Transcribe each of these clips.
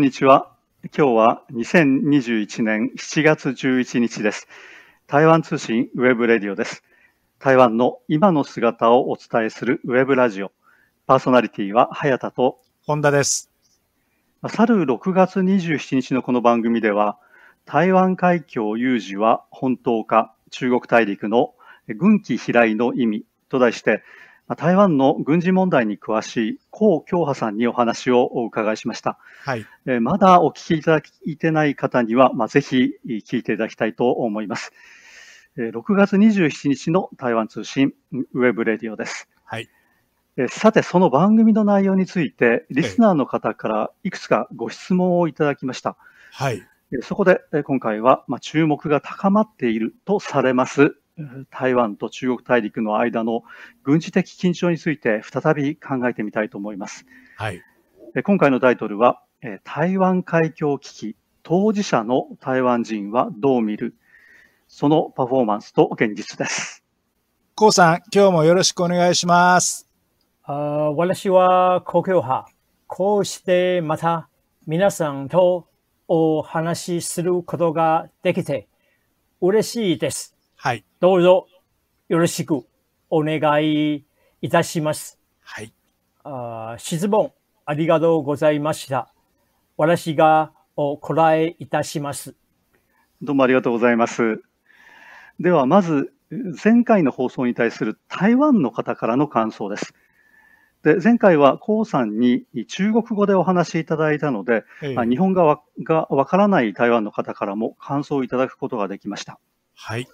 こんにちは。今日は2021年7月11日です。台湾通信 webradio です。台湾の今の姿をお伝えするウェブラジオ。パーソナリティは早田と本田です。去る6月27日のこの番組では、台湾海峡有事は本当か中国大陸の軍機飛来の意味と題して、台湾の軍事問題に詳しい高京波さんにお話をお伺いしました。はい、えまだお聞きいただいてない方には、まあ、ぜひ聞いていただきたいと思います。6月27日の台湾通信 webradio です。はい、さて、その番組の内容について、リスナーの方からいくつかご質問をいただきました。はい、そこで今回は、まあ、注目が高まっているとされます台湾と中国大陸の間の軍事的緊張について再び考えてみたいと思います。はい、今回のタイトルは、台湾海峡危機当事者の台湾人はどう見る？そのパフォーマンスと現実です。コウさん、今日もよろしくお願いします。あ私は故郷派。こうしてまた皆さんとお話しすることができて嬉しいです。はい。どうぞよろしくお願いいたします。はい。あ質問ありがとうございました。私がお答えいたします。どうもありがとうございます。では、まず、前回の放送に対する台湾の方からの感想です。で前回は江さんに中国語でお話しいただいたので、ええ、日本語がわからない台湾の方からも感想をいただくことができました。はい。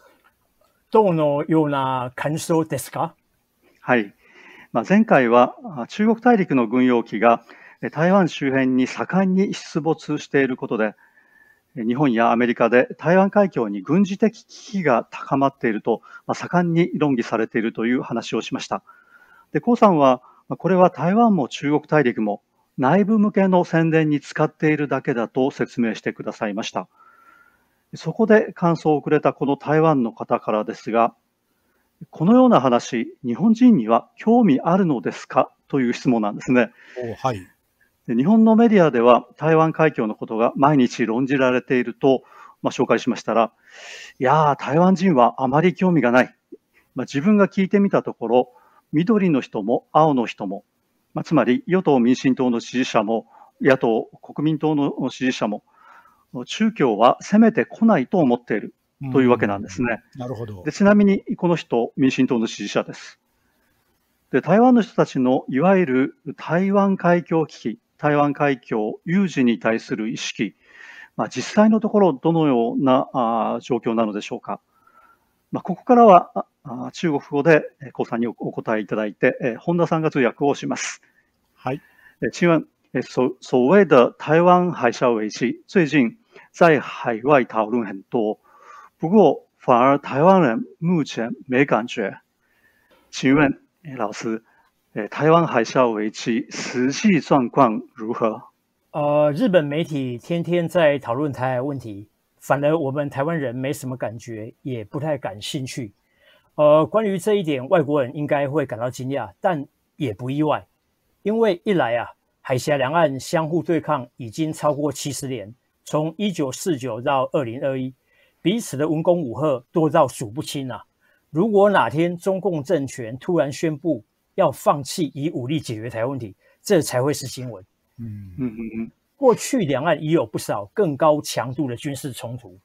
どのような感想ですか？はい。まあ、前回は中国大陸の軍用機が台湾周辺に盛んに出没していることで、日本やアメリカで台湾海峡に軍事的危機が高まっていると、盛んに論議されているという話をしました。で、江さんは、これは台湾も中国大陸も内部向けの宣伝に使っているだけだと説明してくださいました。そこで感想をくれたこの台湾の方からですが、このような話、日本人には興味あるのですか？という質問なんですね。はい、日本のメディアでは台湾海峡のことが毎日論じられていると、まあ、紹介しましたら、いやー、台湾人はあまり興味がない。まあ、自分が聞いてみたところ、緑の人も青の人も、まあ、つまり与党・民進党の支持者も野党・国民党の支持者も、宗教は攻めてこないと思っているというわけなんですね。なるほどでちなみにこの人、民進党の支持者です。で台湾の人たちのいわゆる台湾海峡危機、台湾海峡有事に対する意識、まあ、実際のところどのようなあ状況なのでしょうか。まあ、ここからはあ中国語で高さんにお答えいただいて、え本田さんが通訳をします。はい。请问所所谓的台湾海啸危机，最近在海外讨论很多，不过反而台湾人目前没感觉。请问老师，诶台湾海啸危机实际状况如何？呃，日本媒体天天在讨论台海问题，反而我们台湾人没什么感觉，也不太感兴趣。呃，关于这一点，外国人应该会感到惊讶，但也不意外，因为一来啊。海峡两岸相互对抗已经超过七十年，从一九四九到二零二一，彼此的文攻武赫多到数不清啊！如果哪天中共政权突然宣布要放弃以武力解决台湾问题，这才会是新闻。嗯嗯嗯嗯。过去两岸已有不少更高强度的军事冲突，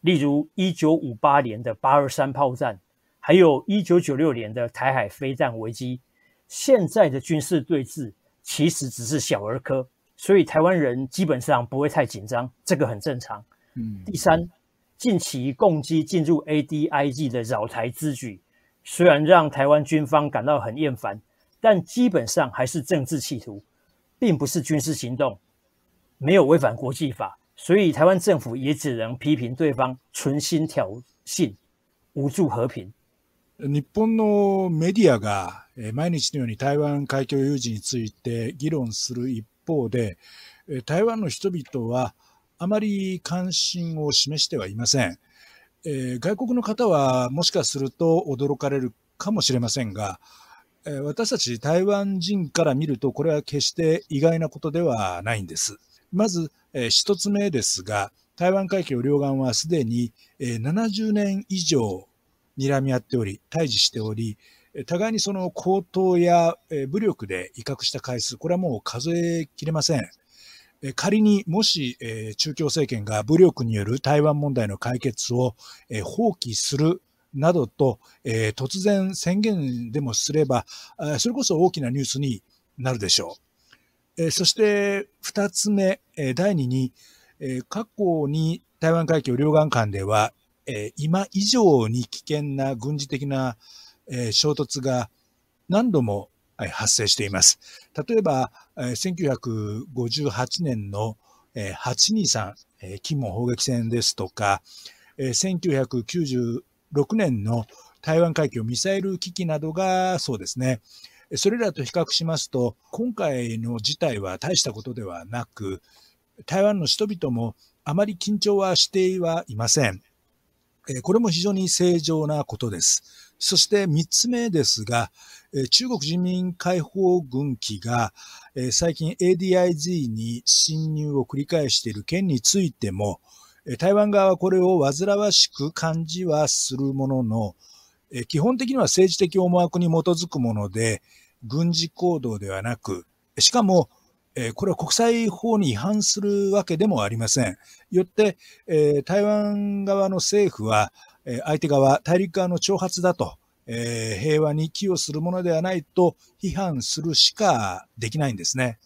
例如一九五八年的八二三炮战，还有一九九六年的台海飞弹危机。现在的军事对峙。其实只是小儿科，所以台湾人基本上不会太紧张，这个很正常。嗯，第三，近期共机进入 ADIG 的扰台之举，虽然让台湾军方感到很厌烦，但基本上还是政治企图，并不是军事行动，没有违反国际法，所以台湾政府也只能批评对方存心挑衅，无助和平。日本のメディアが毎日のように台湾海峡有事について議論する一 方で、台湾の人々はあまり関心を示してはいませんえ。外国の方はもしかすると驚かれるかもしれませんがえ、私たち台湾人から見るとこれは決して意外なことではないんです。まず、えー、一つ目ですが、台湾海峡両岸はすでに、えー、70年以上睨み合っており、対峙しており、互いにその口頭や武力で威嚇した回数、これはもう数えきれません。仮にもし中共政権が武力による台湾問題の解決を放棄するなどと突然宣言でもすれば、それこそ大きなニュースになるでしょう。そして二つ目、第二に、過去に台湾海峡両岸間では、今以上に危険な軍事的なえー、衝突が何度も発生しています。例えば、1958年の823、金門砲撃戦ですとか、1996年の台湾海峡ミサイル危機などがそうですね。それらと比較しますと、今回の事態は大したことではなく、台湾の人々もあまり緊張はしてはいません。これも非常に正常なことです。そして3つ目ですが、中国人民解放軍機が最近 ADIZ に侵入を繰り返している件についても、台湾側はこれを煩わしく感じはするものの、基本的には政治的思惑に基づくもので、軍事行動ではなく、しかも、これは国際法に違反するわけでもありません。よって、台湾側の政府は、相手側、大陸側の挑発だと、えー、平和に寄与するものではないと批判するしかできないんですね。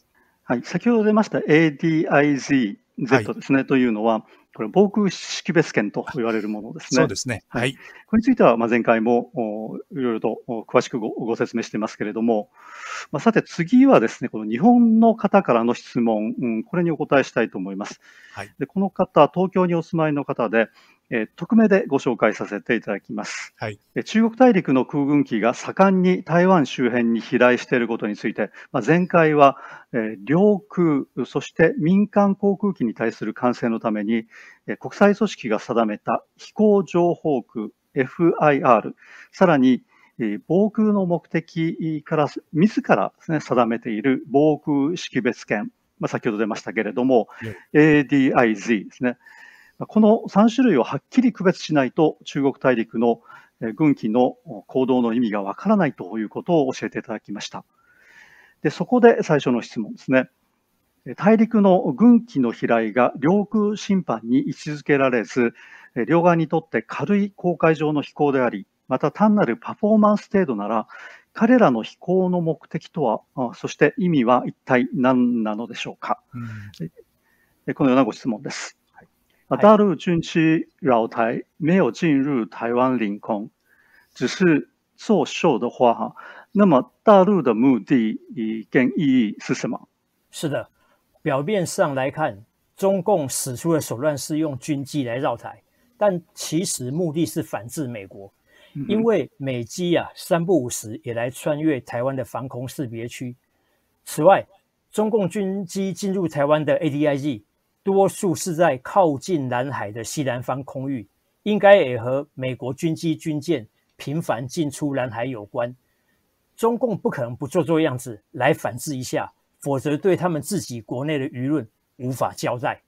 はい、先ほど出ました ADIZ Z ですね、はい、というのは、これ、防空識別圏と言われるものですね。そうですね。はい。これについては、まあ、前回もいろいろと詳しくごご説明していますけれども、まあ、さて次はですね、この日本の方からの質問、うん、これにお答えしたいと思います。はい、でこの方、東京にお住まいの方で、えー、匿名でご紹介させていただきます、はい、中国大陸の空軍機が盛んに台湾周辺に飛来していることについて、まあ、前回は、えー、領空、そして民間航空機に対する管制のために、えー、国際組織が定めた飛行情報区 FIR、さらに、防空の目的から自らです、ね、定めている防空識別圏、まあ、先ほど出ましたけれども、ADIZ ですね。この3種類をはっきり区別しないと中国大陸の軍機の行動の意味がわからないということを教えていただきました。でそこで最初の質問ですね。大陸の軍機の飛来が領空侵犯に位置づけられず、両側にとって軽い航海上の飛行であり、また単なるパフォーマンス程度なら、彼らの飛行の目的とは、そして意味は一体何なのでしょうか。うん、このようなご質問です。大陆军机扰台没有进入台湾领空，只是作秀的话，哈，那么大陆的目的跟意义是什么？是的，表面上来看，中共使出的手段是用军机来绕台，但其实目的是反制美国，因为美机啊三不五时也来穿越台湾的防空识别区。此外，中共军机进入台湾的 ADIZ。多数是在靠近南海的西南方空域，应该也和美国军机、军舰频繁进出南海有关。中共不可能不做做样子来反制一下，否则对他们自己国内的舆论无法交代。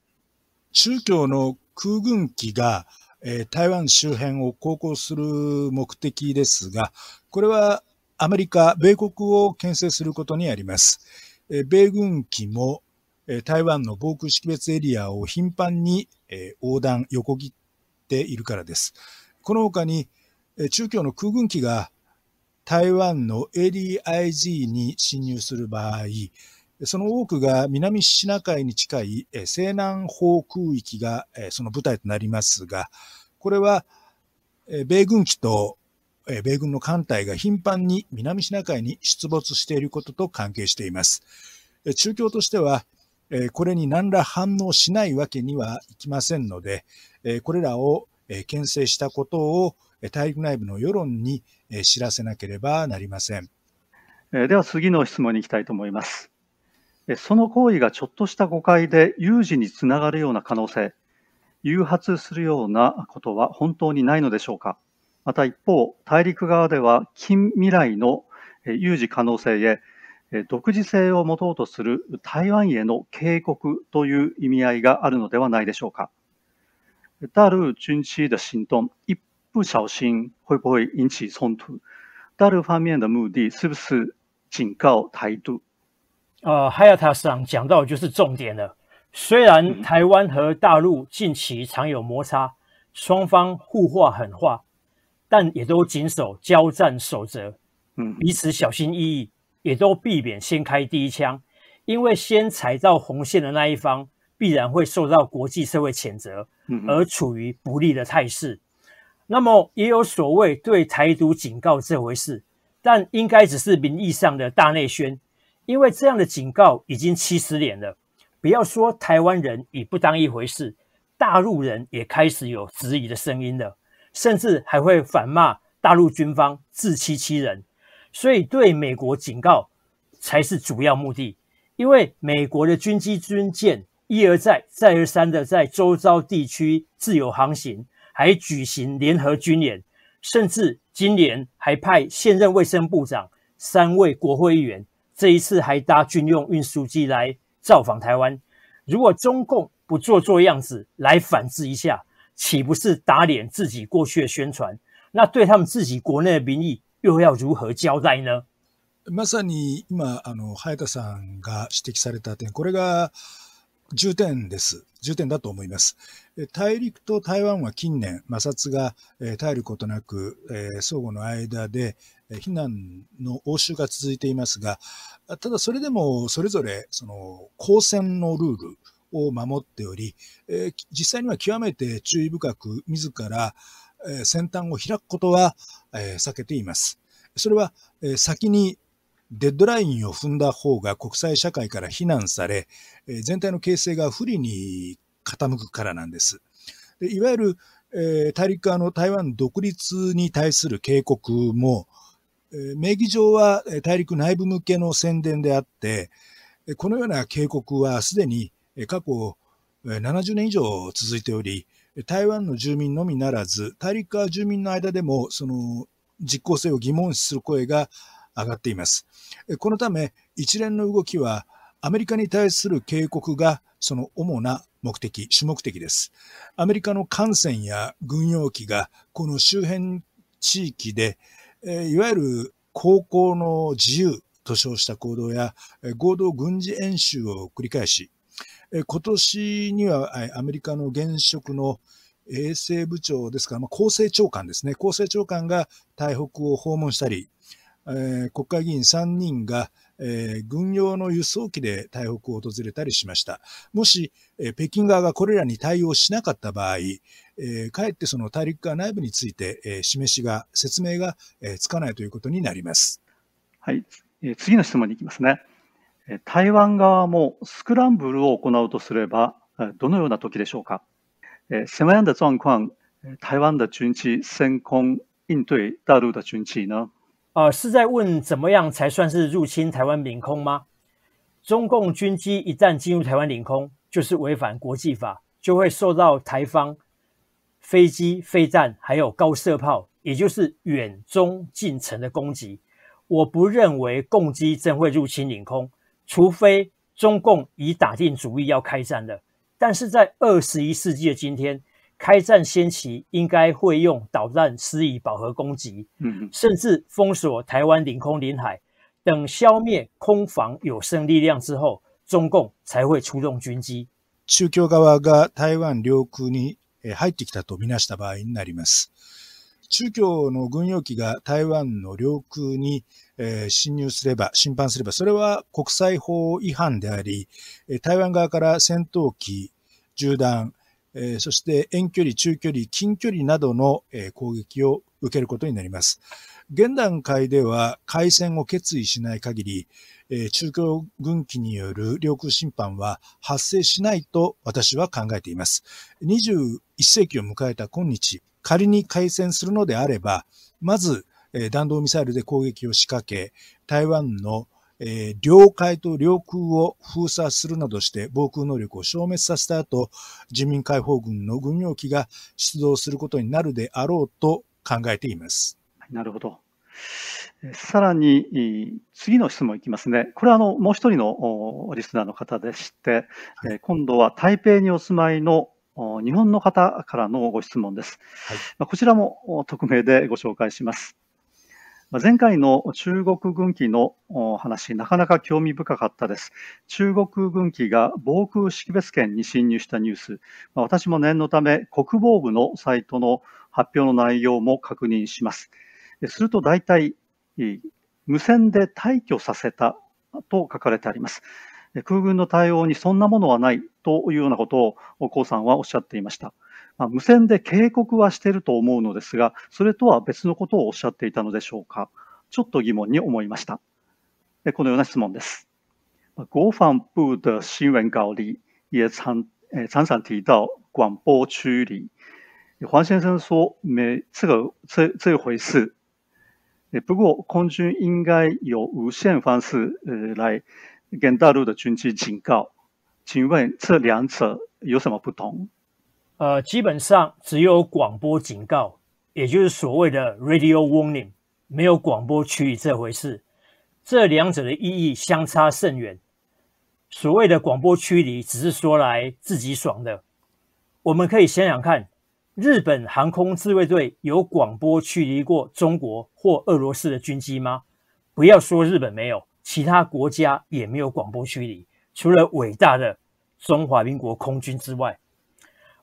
中共の空軍機が、え台湾周辺を航行する目的ですが、これはアメリカ、米国を牽制することにあります。え米軍機も 台湾の防空識別エリアを頻繁に横断、横切っているからです。この他に、中共の空軍機が台湾の ADIZ に侵入する場合、その多くが南シナ海に近い西南方空域がその舞台となりますが、これは米軍機と米軍の艦隊が頻繁に南シナ海に出没していることと関係しています。中共としては、これに何ら反応しないわけにはいきませんので、これらを牽制したことを大陸内部の世論に知らせなければなりません。では次の質問に行きたいと思います。その行為がちょっとした誤解で有事につながるような可能性、誘発するようなことは本当にないのでしょうかまた一方、大陸側では近未来の有事可能性へ独自性を持とうとする台湾への警告という意味合いがあるのではないでしょうか。大陆军机的行动一不小心会不会引起冲突？大陆方面的目的是不是警告台独？呃，哈亚塔上讲到就是重点了。虽然台湾和大陆近期常有摩擦，双方互话狠话，但也都谨守交战守则，嗯，彼此小心翼翼。 也都避免先开第一枪，因为先踩到红线的那一方必然会受到国际社会谴责，而处于不利的态势。那么也有所谓对台独警告这回事，但应该只是名义上的大内宣，因为这样的警告已经七十年了。不要说台湾人已不当一回事，大陆人也开始有质疑的声音了，甚至还会反骂大陆军方自欺欺人。所以，对美国警告才是主要目的，因为美国的军机、军舰一而再、再而三的在周遭地区自由航行，还举行联合军演，甚至今年还派现任卫生部长、三位国会议员，这一次还搭军用运输机来造访台湾。如果中共不做做样子来反制一下，岂不是打脸自己过去的宣传？那对他们自己国内的民意？又要如何交代呢？まさに今、あの、早田さんが指摘された点、これが重点です。重点だと思います。大陸と台湾は近年、摩擦が絶えることなく、相互の間で非難の応酬が続いていますが、ただそれでもそれぞれその交戦のルールを守っており、実際には極めて注意深く自ら先端を開くことはえ避けています。それは先にデッドラインを踏んだ方が国際社会から非難され、全体の形勢が不利に傾くからなんです。でいわゆるえ大陸側の台湾独立に対する警告も、え名義上は大陸内部向けの宣伝であって、このような警告はすでに過去70年以上続いており、台湾の住民のみならず、大陸側住民の間でも、その実効性を疑問視する声が上がっています。このため、一連の動きは、アメリカに対する警告がその主な目的、主目的です。アメリカの艦船や軍用機がこの周辺地域で、いわゆる航行の自由と称した行動や合同軍事演習を繰り返し、今年にはアメリカの現職の衛生部長ですから、まあ、厚生長官ですね。厚生長官が台北を訪問したり、え、国会議員3人が、え、軍用の輸送機で台北を訪れたりしました。もし、え、北京側がこれらに対応しなかった場合、え、かえってその大陸側内部について、え、示しが、説明が、え、つかないということになります。はい。え、次の質問に行きますね。台湾側もスクランブルを行うとすれば、どのような時でしょうか什么样的状况，台湾的军机升空应对大陆的军机呢？呃，是在问怎么样才算是入侵台湾领空吗？中共军机一旦进入台湾领空，就是违反国际法，就会受到台方飞机、飞弹还有高射炮，也就是远、中、近程的攻击。我不认为共机真会入侵领空。 除非中共已打定主意要开战了，但是在二十一世纪的今天，开战先期应该会用导弹施以饱和攻击，嗯，甚至封锁台湾领空领海，等消灭空防有生力量之后，中共才会出动军機。中共側が台湾領空に入ってきたとみなした場合になります。 中共の軍用機が台湾の領空に、侵入すれば、侵犯すれば、それは国際法違反であり、台湾側から戦闘機、銃弾、そして遠距離、中距離、近距離などの、攻撃を受けることになります。現段階では開戦を決意しない限り、中共軍機による領空侵犯は発生しないと私は考えています。21世紀を迎えた今日、仮に開戦するのであれば、まず弾道ミサイルで攻撃を仕掛け、台湾の領海と領空を封鎖するなどして防空能力を消滅させた後、人民解放軍の軍用機が出動することになるであろうと考えています。なるほど。さらに、次の質問いきますね。これはあのもう一人のリスナーの方でして、はい、今度は台北にお住まいの日本の方からのご質問です。はい、こちらも匿名でご紹介します。前回の中国軍機の話、なかなか興味深かったです。中国軍機が防空識別圏に侵入したニュース、私も念のため国防部のサイトの発表の内容も確認します。すると大体、無線で退去させたと書かれてあります。空軍の対応にそんなものはないというようなことを江さんはおっしゃっていました。まあ、無線で警告はしていると思うのですが、それとは別のことをおっしゃっていたのでしょうか。ちょっと疑問に思いました。このような質問です。国防部的新闻稿里也常常常提到广播区里。黄先生说没这个这这回事。不过空军应该有无线方式呃来跟大陆的军机警告。请问这两者有什么不同？呃，基本上只有广播警告，也就是所谓的 radio warning，没有广播区域这回事。这两者的意义相差甚远。所谓的广播驱离，只是说来自己爽的。我们可以想想看，日本航空自卫队有广播驱离过中国或俄罗斯的军机吗？不要说日本没有，其他国家也没有广播驱离，除了伟大的中华民国空军之外。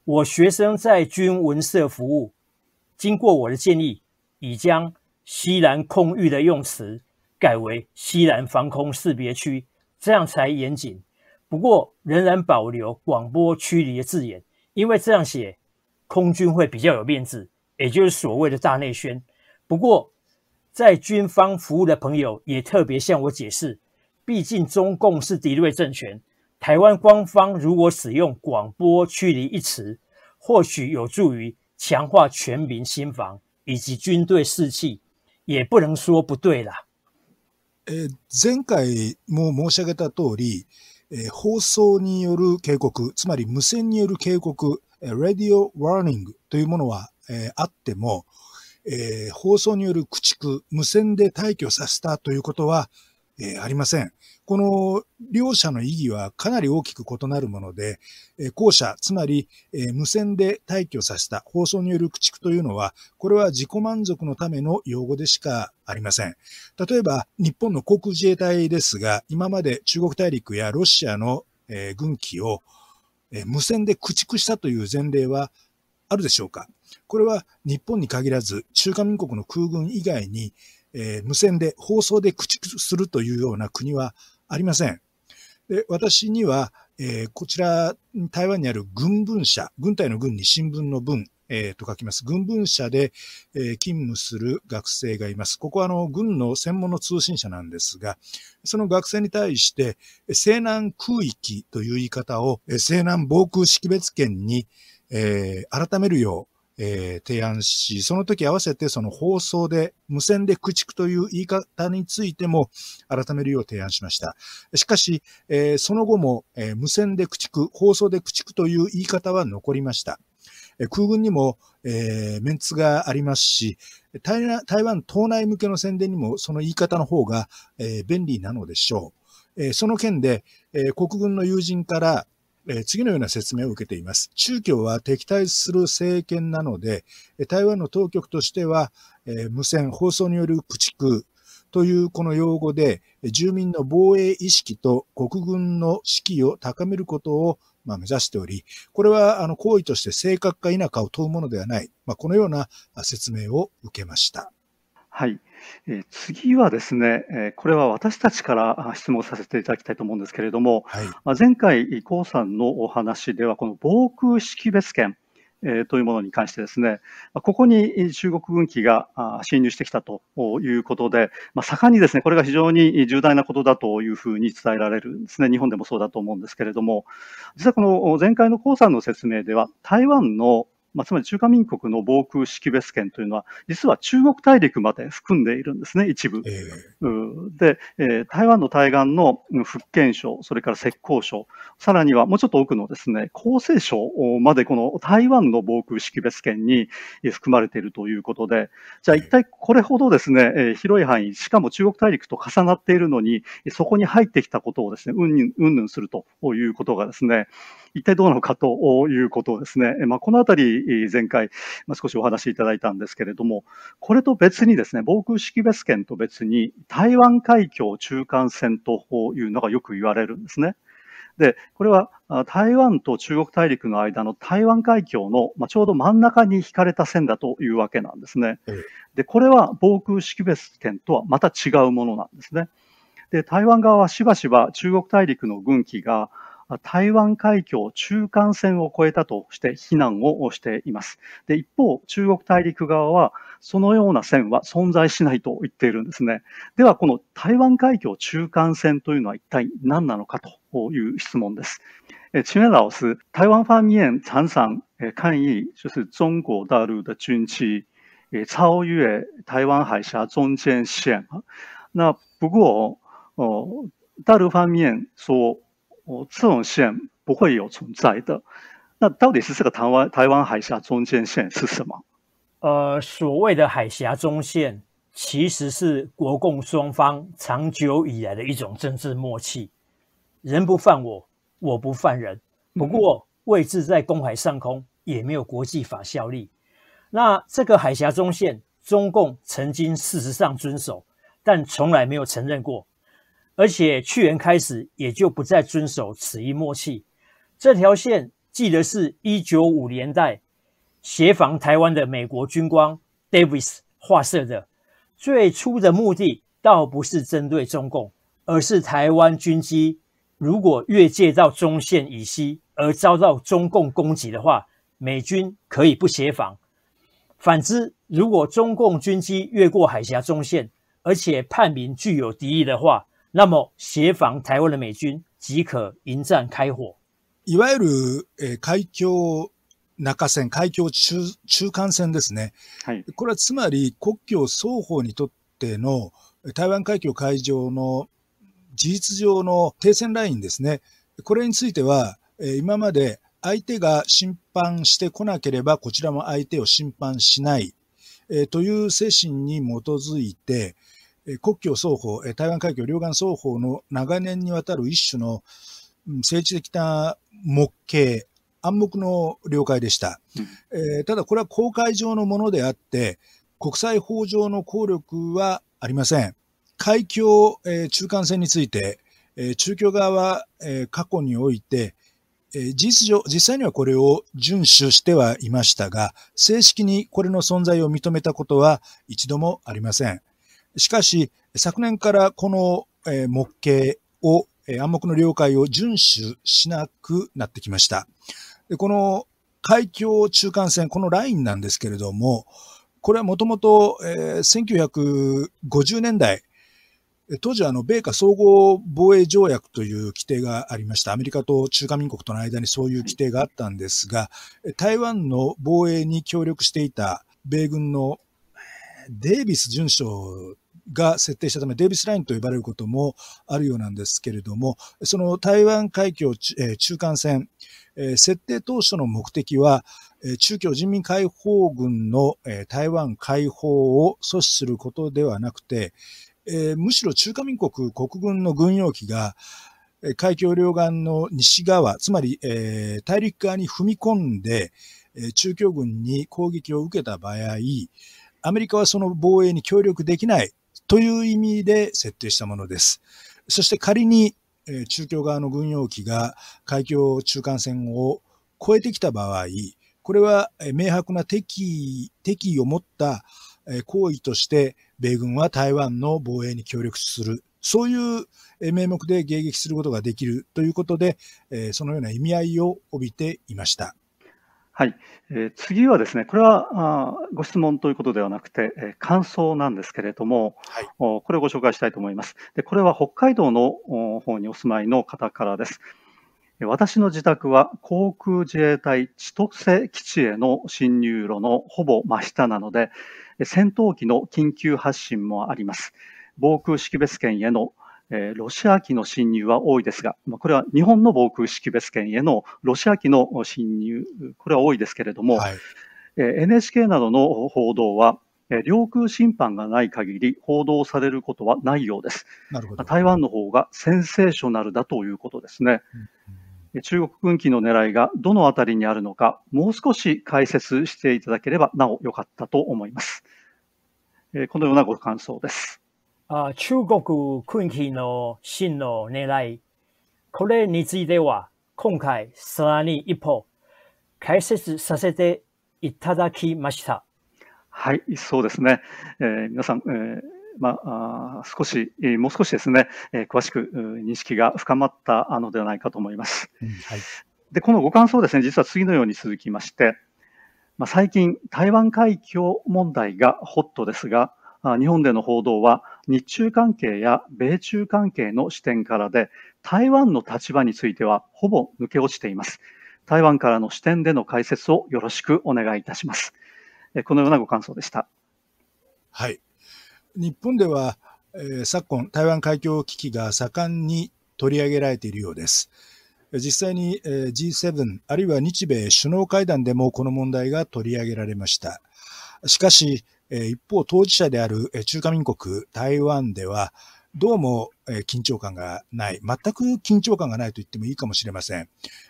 我学生在军文社服务，经过我的建议，已将西南空域的用词改为西南防空识别区，这样才严谨。不过仍然保留广播驱离的字眼，因为这样写空军会比较有面子，也就是所谓的大内宣。不过在军方服务的朋友也特别向我解释，毕竟中共是敌对政权。台湾官方如果使用“广播驱离”一词，或许有助于强化全民心防以及军队士气，也不能说不对啦。え前回も申し上げた通り、え放送による警告、つまり無線による警告、radio warning というものは、えあっても、 え放送による駆逐、無線で退去させたということは、えありません。この両者の意義はかなり大きく異なるものでえ、後者、つまりえ無線で退去させた放送による駆逐というのは、これは自己満足のための用語でしかありません。例えば、日本の航空自衛隊ですが、今まで中国大陸やロシアのえ軍機をえ無線で駆逐したという前例はあるでしょうか？これは日本に限らず、中華民国の空軍以外にえ、無線で放送で駆逐するというような国はありません。で私には、えー、こちら、台湾にある軍文社、軍隊の軍に新聞の文、えー、と書きます。軍文社で、えー、勤務する学生がいます。ここはあの軍の専門の通信社なんですが、その学生に対して、西南空域という言い方を、西南防空識別圏に、えー、改めるよう、えー、提案し、その時合わせてその放送で無線で駆逐という言い方についても改めるよう提案しました。しかし、えー、その後も、えー、無線で駆逐、放送で駆逐という言い方は残りました。空軍にも、えー、メンツがありますし台、台湾島内向けの宣伝にもその言い方の方が、えー、便利なのでしょう。えー、その件で、えー、国軍の友人から、え次のような説明を受けています。中共は敵対する政権なので、台湾の当局としては、え無線、放送による駆逐というこの用語で、住民の防衛意識と国軍の士気を高めることをま、目指しており、これはあの行為として正確か否かを問うものではない、ま、このような説明を受けました。はい。えー、次はですね、えー、これは私たちから質問させていただきたいと思うんですけれども、はい、まあ、前回、江さんのお話では、この防空識別圏、えー、というものに関してですね、ここに中国軍機が侵入してきたということで、まあ、盛んにですね、これが非常に重大なことだというふうに伝えられるんですね。日本でもそうだと思うんですけれども、実はこの前回の江さんの説明では、台湾のまあ、つまり中華民国の防空識別圏というのは、実は中国大陸まで含んでいるんですね、一部。えー、で、えー、台湾の対岸の福建省、それから浙江省、さらにはもうちょっと奥のですね、江西省までこの台湾の防空識別圏に含まれているということで、じゃあ一体これほどですね、えー、広い範囲、しかも中国大陸と重なっているのに、そこに入ってきたことをですね、うんぬんするということがですね、一体どうなのかということをですね、まあ、このあたり前回、まあ、少しお話しいただいたんですけれども、これと別にですね、防空識別圏と別に台湾海峡中間線というのがよく言われるんですね。で、これは台湾と中国大陸の間の台湾海峡の、まあ、ちょうど真ん中に引かれた線だというわけなんですね。で、これは防空識別圏とはまた違うものなんですね。で、台湾側はしばしば中国大陸の軍機が台湾海峡中間線を越えたとして非難をしています。で、一方、中国大陸側は、そのような線は存在しないと言っているんですね。では、この台湾海峡中間線というのは一体何なのかという質問です。请问老师，台湾方面常常抗议，就是中国大陆的军机超越台湾海峡中间线。那不过，哦，大陆方面说。哦，这种线不会有存在的。那到底是这个台湾台湾海峡中间线是什么？呃，所谓的海峡中线，其实是国共双方长久以来的一种政治默契：人不犯我，我不犯人。不过位置在公海上空，也没有国际法效力。那这个海峡中线，中共曾经事实上遵守，但从来没有承认过。而且去年开始也就不再遵守此一默契。这条线记得是一九五年代协防台湾的美国军官 Davis 画设的。最初的目的倒不是针对中共，而是台湾军机如果越界到中线以西而遭到中共攻击的话，美军可以不协防。反之，如果中共军机越过海峡中线，而且判明具有敌意的话，那么协防台湾的美軍即可迎战開火。いわゆる、えー、海峡中線、海峡中中間線ですね。はい。これはつまり国境双方にとっての台湾海峡海上の事実上の停戦ラインですね。これについては、えー、今まで相手が侵犯してこなければこちらも相手を侵犯しない、えー、という精神に基づいて、国境双方、台湾海峡両岸双方の長年にわたる一種の政治的な目系、暗黙の了解でした。うん、えー、ただこれは公海上のものであって、国際法上の効力はありません。海峡、えー、中間線について、えー、中共側は、えー、過去において、えー、事実上、実際にはこれを遵守してはいましたが、正式にこれの存在を認めたことは一度もありません。しかし、昨年からこの、えー、模型を、えー、暗黙の了解を遵守しなくなってきました。でこの海峡中間線、このラインなんですけれども、これはもともと1950年代、当時はあの米華総合防衛条約という規定がありました。アメリカと中華民国との間にそういう規定があったんですが、台湾の防衛に協力していた米軍のデイビス准将が設定したため、デイビスラインと呼ばれることもあるようなんですけれども、その台湾海峡、え中間線、え設定当初の目的は、え中共人民解放軍の、え台湾解放を阻止することではなくて、えむしろ中華民国国軍の軍用機が、海峡両岸の西側、つまり、え大陸側に踏み込んで、中共軍に攻撃を受けた場合、アメリカはその防衛に協力できない。という意味で設定したものです。そして仮に、中共側の軍用機が海峡中間線を越えてきた場合、これは明白な敵意敵意を持った行為として米軍は台湾の防衛に協力する。そういう名目で迎撃することができるということで、そのような意味合いを帯びていました。はい、えー、次はですね、これはあご質問ということではなくて、えー、感想なんですけれども、はい、おこれをご紹介したいと思います。でこれは北海道の方にお住まいの方からです。私の自宅は航空自衛隊千歳基地への侵入路のほぼ真下なので、戦闘機の緊急発進もあります。防空識別圏へのロシア機の侵入は多いですが、これは日本の防空識別圏へのロシア機の侵入、これは多いですけれども、はい、NHK などの報道は、領空侵犯がない限り報道されることはないようです。なるほど台湾の方がセンセーショナルだということですね。うん中国軍機の狙いがどのあたりにあるのか、もう少し解説していただければなお良かったと思います。えー、このようなご感想です。あ中国軍機の真の狙い、これについては今回さらに一歩解説させていただきました。はい、そうですね。えー、皆さん、えーまあ、少し、もう少しですね、詳しく認識が深まったのではないかと思います。うんはい、で、このご感想ですね、実は次のように続きまして、まあ、最近、台湾海峡問題がホットですが、日本での報道は日中関係や米中関係の視点からで、台湾の立場についてはほぼ抜け落ちています。台湾からの視点での解説をよろしくお願いいたします。このようなご感想でした。はい。日本では、えー、昨今、台湾海峡危機が盛んに取り上げられているようです。実際に、えー、G7 あるいは日米首脳会談でもこの問題が取り上げられました。しかし、えー、一方当事者である中華民国台湾ではどうも、えー、緊張感がない。全く緊張感がないと言ってもいいかもしれません。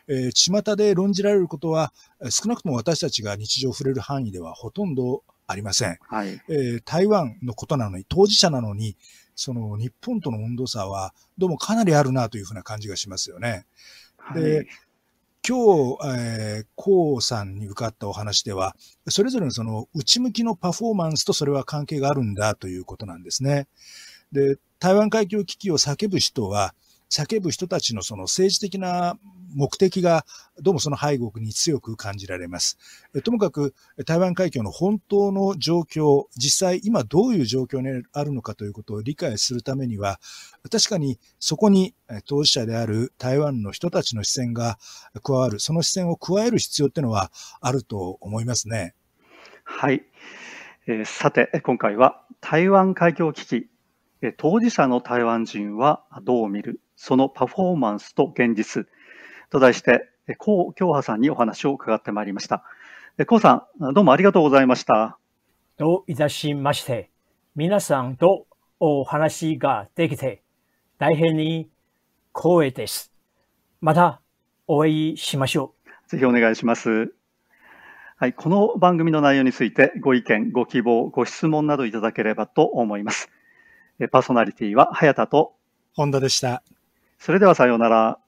えー、巷で論じられることは少なくとも私たちが日常触れる範囲ではほとんどありません。はい、えー、台湾のことなのに、当事者なのに、その日本との温度差はどうもかなりあるなというふうな感じがしますよね。はい、で、今日、えー、江さんに受かったお話では、それぞれのその内向きのパフォーマンスとそれは関係があるんだということなんですね。で、台湾海峡危機を叫ぶ人は、叫ぶ人たちのその政治的な目的がどうもその背後に強く感じられます。ともかく台湾海峡の本当の状況、実際今どういう状況にあるのかということを理解するためには、確かにそこに当事者である台湾の人たちの視線が加わる、その視線を加える必要っていうのはあると思いますね。はい。えー、さて、今回は台湾海峡危機、当事者の台湾人はどう見るそのパフォーマンスと現実と題して、高京波さんにお話を伺ってまいりました。高さん、どうもありがとうございました。どういたしまして、皆さんとお話ができて、大変に光栄です。またお会いしましょう。ぜひお願いします。はい、この番組の内容についてご意見、ご希望、ご質問などいただければと思います。パーソナリティは早田と本田でした。それではさようなら。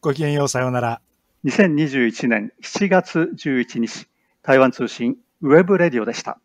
ごきげんよう、さようなら。2021年7月11日、台湾通信ウェブレディオでした。